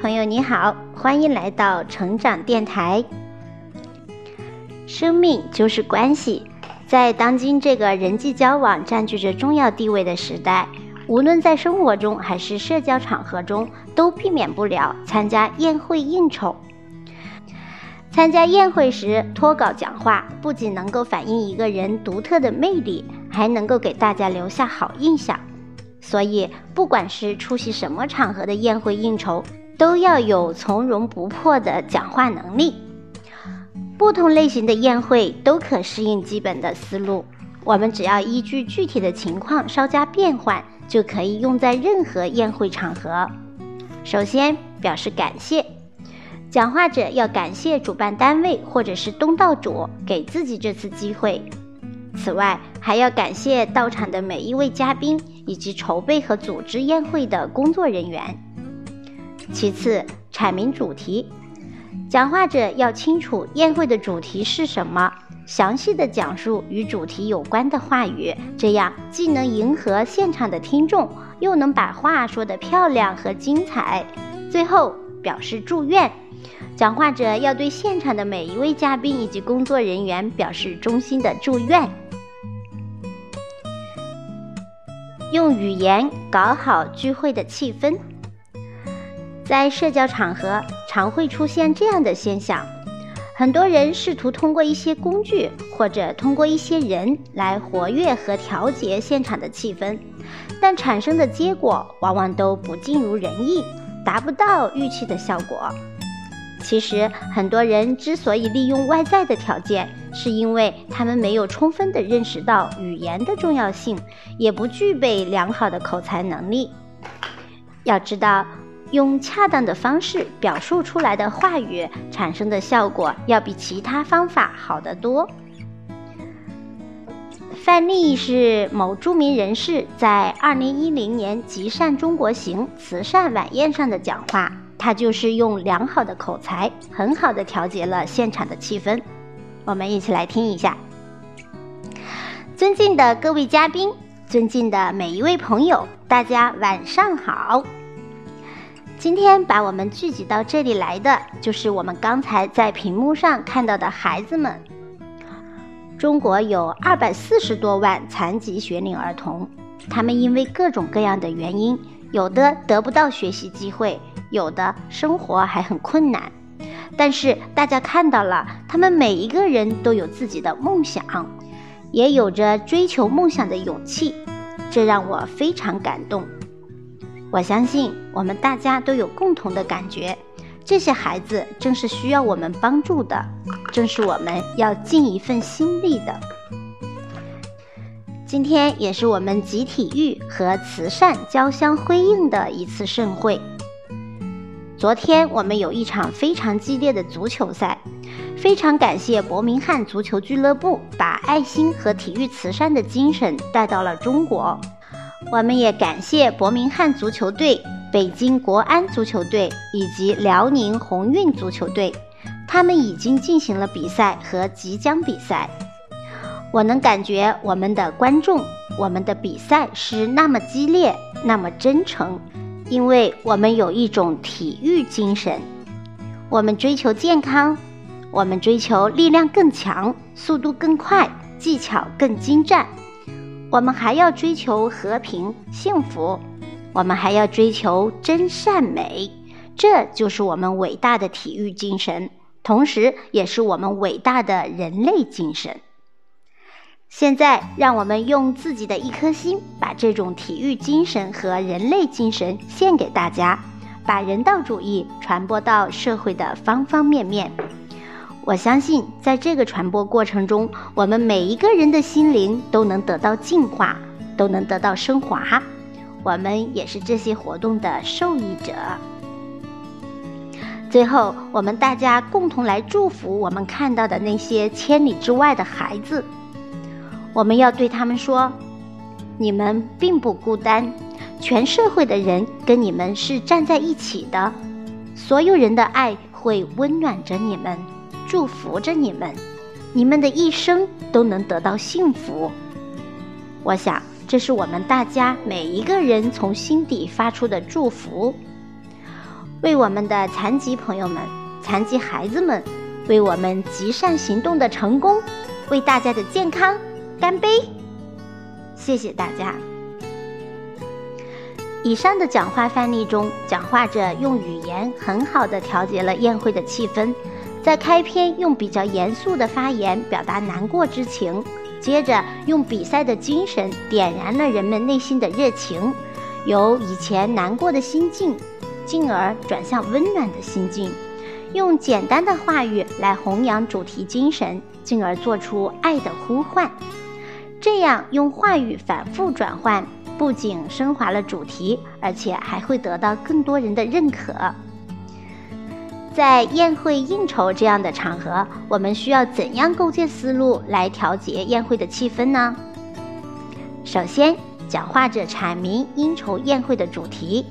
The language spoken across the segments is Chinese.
朋友你好，欢迎来到成长电台。生命就是关系，在当今这个人际交往占据着重要地位的时代，无论在生活中还是社交场合中，都避免不了参加宴会应酬。参加宴会时脱稿讲话，不仅能够反映一个人独特的魅力，还能够给大家留下好印象。所以，不管是出席什么场合的宴会应酬，都要有从容不迫的讲话能力。不同类型的宴会都可适应基本的思路，我们只要依据具体的情况稍加变换，就可以用在任何宴会场合。首先，表示感谢，讲话者要感谢主办单位或者是东道主给自己这次机会。此外，还要感谢到场的每一位嘉宾以及筹备和组织宴会的工作人员。其次，阐明主题，讲话者要清楚宴会的主题是什么，详细的讲述与主题有关的话语，这样既能迎合现场的听众，又能把话说得漂亮和精彩。最后，表示祝愿，讲话者要对现场的每一位嘉宾以及工作人员表示衷心的祝愿。用语言搞好聚会的气氛，在社交场合常会出现这样的现象：很多人试图通过一些工具或者通过一些人来活跃和调节现场的气氛，但产生的结果往往都不尽如人意，达不到预期的效果。其实，很多人之所以利用外在的条件，是因为他们没有充分的认识到语言的重要性，也不具备良好的口才能力。要知道，用恰当的方式表述出来的话语产生的效果，要比其他方法好得多。范例是某著名人士在二零一零年“极善中国行”慈善晚宴上的讲话。他就是用良好的口才，很好的调节了现场的气氛。我们一起来听一下。尊敬的各位嘉宾，尊敬的每一位朋友，大家晚上好。今天把我们聚集到这里来的，就是我们刚才在屏幕上看到的孩子们。中国有二百四十多万残疾学龄儿童，他们因为各种各样的原因，有的得不到学习机会。有的生活还很困难，但是大家看到了，他们每一个人都有自己的梦想，也有着追求梦想的勇气，这让我非常感动。我相信我们大家都有共同的感觉，这些孩子正是需要我们帮助的，正是我们要尽一份心力的。今天也是我们集体育和慈善交相辉映的一次盛会。昨天我们有一场非常激烈的足球赛，非常感谢伯明翰足球俱乐部把爱心和体育慈善的精神带到了中国。我们也感谢伯明翰足球队、北京国安足球队以及辽宁宏运足球队，他们已经进行了比赛和即将比赛。我能感觉我们的观众，我们的比赛是那么激烈，那么真诚。因为我们有一种体育精神，我们追求健康，我们追求力量更强、速度更快、技巧更精湛，我们还要追求和平、幸福，我们还要追求真善美，这就是我们伟大的体育精神，同时也是我们伟大的人类精神。现在，让我们用自己的一颗心，把这种体育精神和人类精神献给大家，把人道主义传播到社会的方方面面。我相信，在这个传播过程中，我们每一个人的心灵都能得到净化，都能得到升华。我们也是这些活动的受益者。最后，我们大家共同来祝福我们看到的那些千里之外的孩子。我们要对他们说：“你们并不孤单，全社会的人跟你们是站在一起的，所有人的爱会温暖着你们，祝福着你们，你们的一生都能得到幸福。”我想，这是我们大家每一个人从心底发出的祝福。为我们的残疾朋友们、残疾孩子们，为我们极善行动的成功，为大家的健康干杯！谢谢大家。以上的讲话范例中，讲话者用语言很好的调节了宴会的气氛，在开篇用比较严肃的发言表达难过之情，接着用比赛的精神点燃了人们内心的热情，由以前难过的心境，进而转向温暖的心境，用简单的话语来弘扬主题精神，进而做出爱的呼唤。这样用话语反复转换。不仅升华了主题，而且还会得到更多人的认可。在宴会应酬这样的场合，我们需要怎样构建思路来调节宴会的气氛呢？首先，讲话者阐明应酬宴会的主题。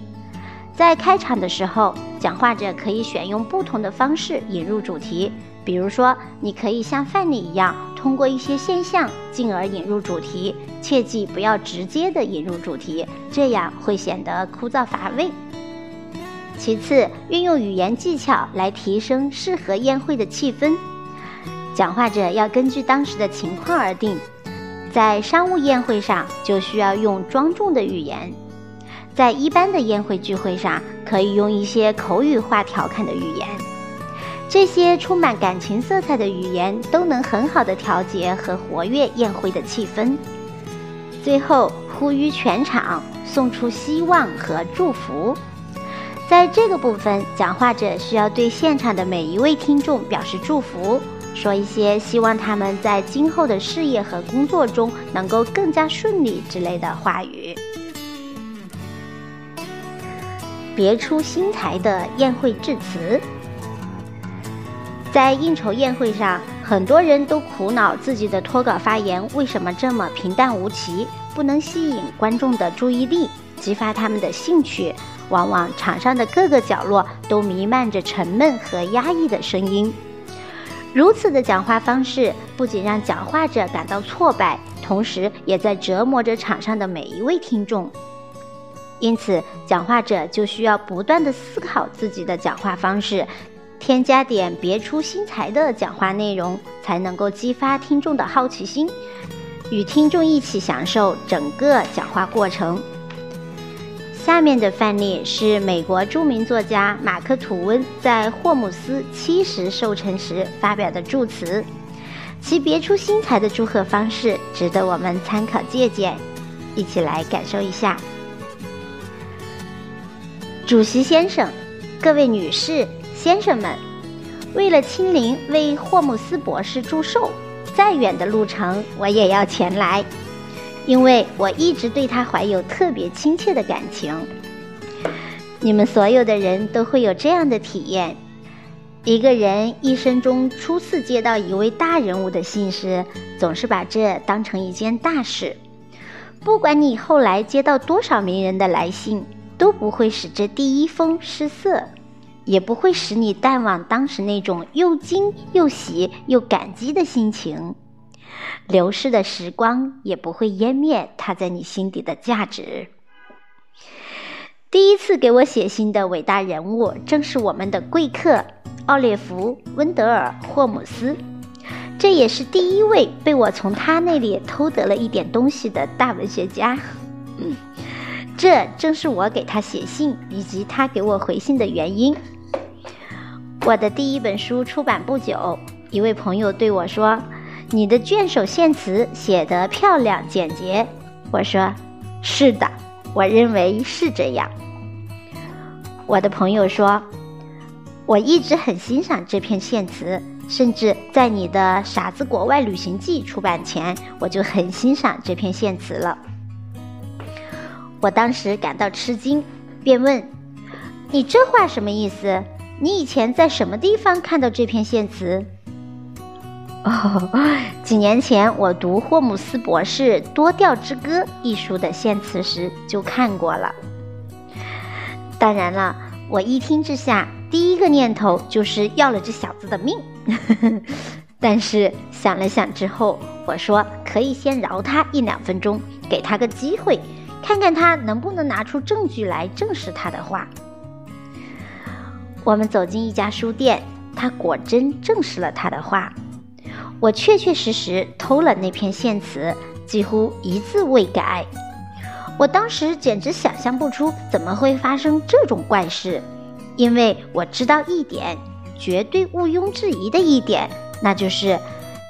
在开场的时候，讲话者可以选用不同的方式引入主题。比如说，你可以像范例一样，通过一些现象，进而引入主题。切记不要直接的引入主题，这样会显得枯燥乏味。其次，运用语言技巧来提升适合宴会的气氛。讲话者要根据当时的情况而定。在商务宴会上，就需要用庄重的语言；在一般的宴会聚会上，可以用一些口语化调侃的语言。这些充满感情色彩的语言都能很好的调节和活跃宴会的气氛。最后，呼吁全场送出希望和祝福。在这个部分，讲话者需要对现场的每一位听众表示祝福，说一些希望他们在今后的事业和工作中能够更加顺利之类的话语。别出心裁的宴会致辞。在应酬宴会上，很多人都苦恼自己的脱稿发言为什么这么平淡无奇，不能吸引观众的注意力，激发他们的兴趣。往往场上的各个角落都弥漫着沉闷和压抑的声音。如此的讲话方式，不仅让讲话者感到挫败，同时也在折磨着场上的每一位听众。因此，讲话者就需要不断的思考自己的讲话方式。添加点别出心裁的讲话内容，才能够激发听众的好奇心，与听众一起享受整个讲话过程。下面的范例是美国著名作家马克·吐温在霍姆斯七十寿辰时发表的祝词，其别出心裁的祝贺方式值得我们参考借鉴，一起来感受一下。主席先生，各位女士。先生们，为了亲临为霍姆斯博士祝寿，再远的路程我也要前来，因为我一直对他怀有特别亲切的感情。你们所有的人都会有这样的体验：一个人一生中初次接到一位大人物的信时，总是把这当成一件大事。不管你后来接到多少名人的来信，都不会使这第一封失色。也不会使你淡忘当时那种又惊又喜又感激的心情，流逝的时光也不会湮灭它在你心底的价值。第一次给我写信的伟大人物，正是我们的贵客奥列弗·温德尔·霍姆斯，这也是第一位被我从他那里偷得了一点东西的大文学家。这正是我给他写信以及他给我回信的原因。我的第一本书出版不久，一位朋友对我说：“你的卷首献词写得漂亮简洁。”我说：“是的，我认为是这样。”我的朋友说：“我一直很欣赏这篇献词，甚至在你的《傻子国外旅行记》出版前，我就很欣赏这篇献词了。”我当时感到吃惊，便问：“你这话什么意思？”你以前在什么地方看到这篇献词？哦，几年前我读霍姆斯博士《多调之歌》一书的献词时就看过了。当然了，我一听之下，第一个念头就是要了这小子的命。但是想了想之后，我说可以先饶他一两分钟，给他个机会，看看他能不能拿出证据来证实他的话。我们走进一家书店，他果真证实了他的话。我确确实实偷了那篇献词，几乎一字未改。我当时简直想象不出怎么会发生这种怪事，因为我知道一点，绝对毋庸置疑的一点，那就是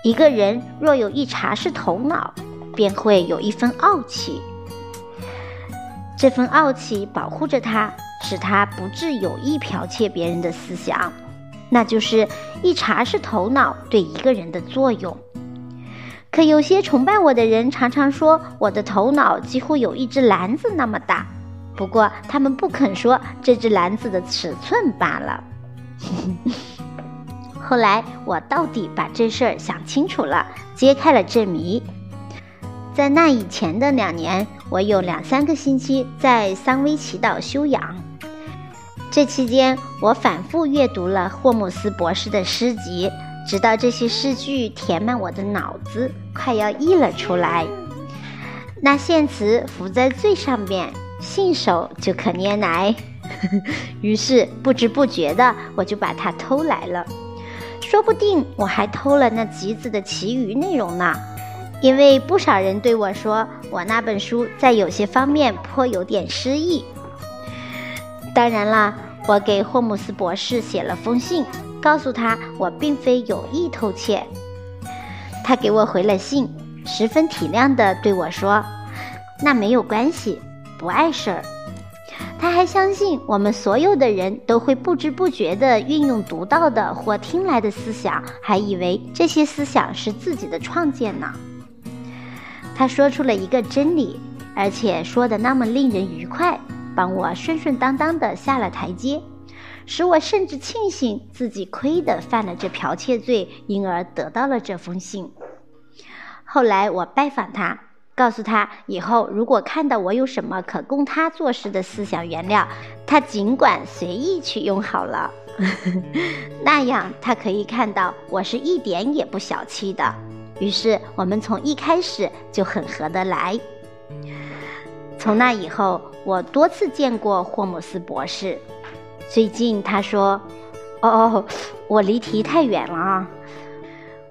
一个人若有一茶是头脑，便会有一分傲气。这份傲气保护着他，使他不致有意剽窃别人的思想。那就是一茶是头脑对一个人的作用。可有些崇拜我的人常常说我的头脑几乎有一只篮子那么大，不过他们不肯说这只篮子的尺寸罢了。后来我到底把这事儿想清楚了，揭开了这谜。在那以前的两年，我有两三个星期在桑威奇岛休养。这期间，我反复阅读了霍姆斯博士的诗集，直到这些诗句填满我的脑子，快要溢了出来。那现词浮在最上面，信手就可拈来。于是不知不觉的，我就把它偷来了。说不定我还偷了那集子的其余内容呢，因为不少人对我说，我那本书在有些方面颇有点诗意。当然啦，我给霍姆斯博士写了封信，告诉他我并非有意偷窃。他给我回了信，十分体谅地对我说：“那没有关系，不碍事儿。”他还相信我们所有的人都会不知不觉地运用读到的或听来的思想，还以为这些思想是自己的创建呢。他说出了一个真理，而且说的那么令人愉快。帮我顺顺当当的下了台阶，使我甚至庆幸自己亏得犯了这剽窃罪，因而得到了这封信。后来我拜访他，告诉他以后如果看到我有什么可供他做事的思想原料，他尽管随意去用好了。那样他可以看到我是一点也不小气的。于是我们从一开始就很合得来。从那以后，我多次见过霍姆斯博士。最近他说：“哦，我离题太远了啊。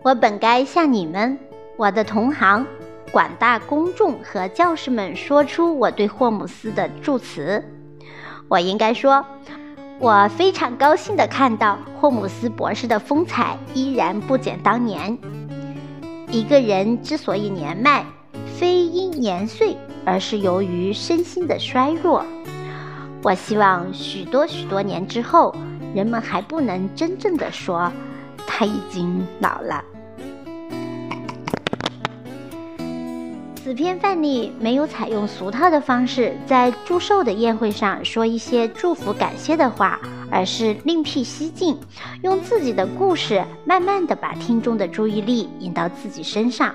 我本该向你们，我的同行、广大公众和教师们说出我对霍姆斯的祝词。我应该说，我非常高兴地看到霍姆斯博士的风采依然不减当年。一个人之所以年迈，非因年岁。”而是由于身心的衰弱。我希望许多许多年之后，人们还不能真正的说他已经老了。此篇范例没有采用俗套的方式在祝寿的宴会上说一些祝福感谢的话，而是另辟蹊径，用自己的故事慢慢的把听众的注意力引到自己身上。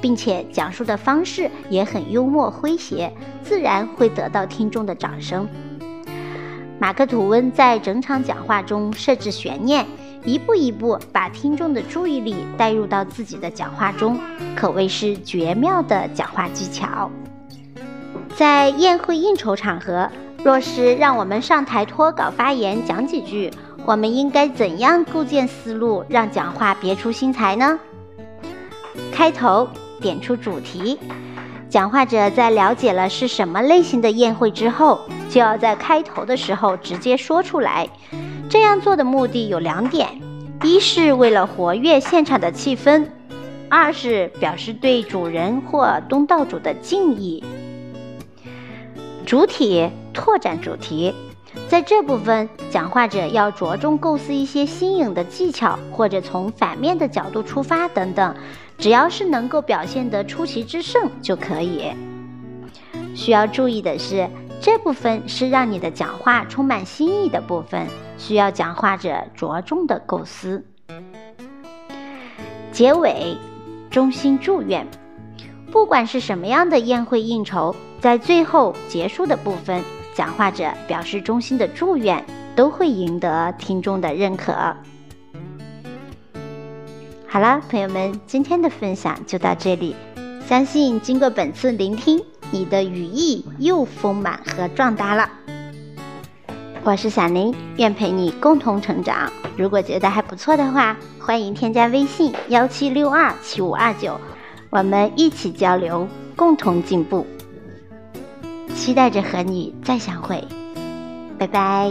并且讲述的方式也很幽默诙谐，自然会得到听众的掌声。马克·吐温在整场讲话中设置悬念，一步一步把听众的注意力带入到自己的讲话中，可谓是绝妙的讲话技巧。在宴会应酬场合，若是让我们上台脱稿发言讲几句，我们应该怎样构建思路，让讲话别出心裁呢？开头。点出主题，讲话者在了解了是什么类型的宴会之后，就要在开头的时候直接说出来。这样做的目的有两点：一是为了活跃现场的气氛，二是表示对主人或东道主的敬意。主体拓展主题，在这部分，讲话者要着重构思一些新颖的技巧，或者从反面的角度出发等等。只要是能够表现得出奇制胜就可以。需要注意的是，这部分是让你的讲话充满新意的部分，需要讲话者着重的构思。结尾，衷心祝愿。不管是什么样的宴会应酬，在最后结束的部分，讲话者表示衷心的祝愿，都会赢得听众的认可。好了，朋友们，今天的分享就到这里。相信经过本次聆听，你的语义又丰满和壮大了。我是小林，愿陪你共同成长。如果觉得还不错的话，欢迎添加微信幺七六二七五二九，我们一起交流，共同进步。期待着和你再相会，拜拜。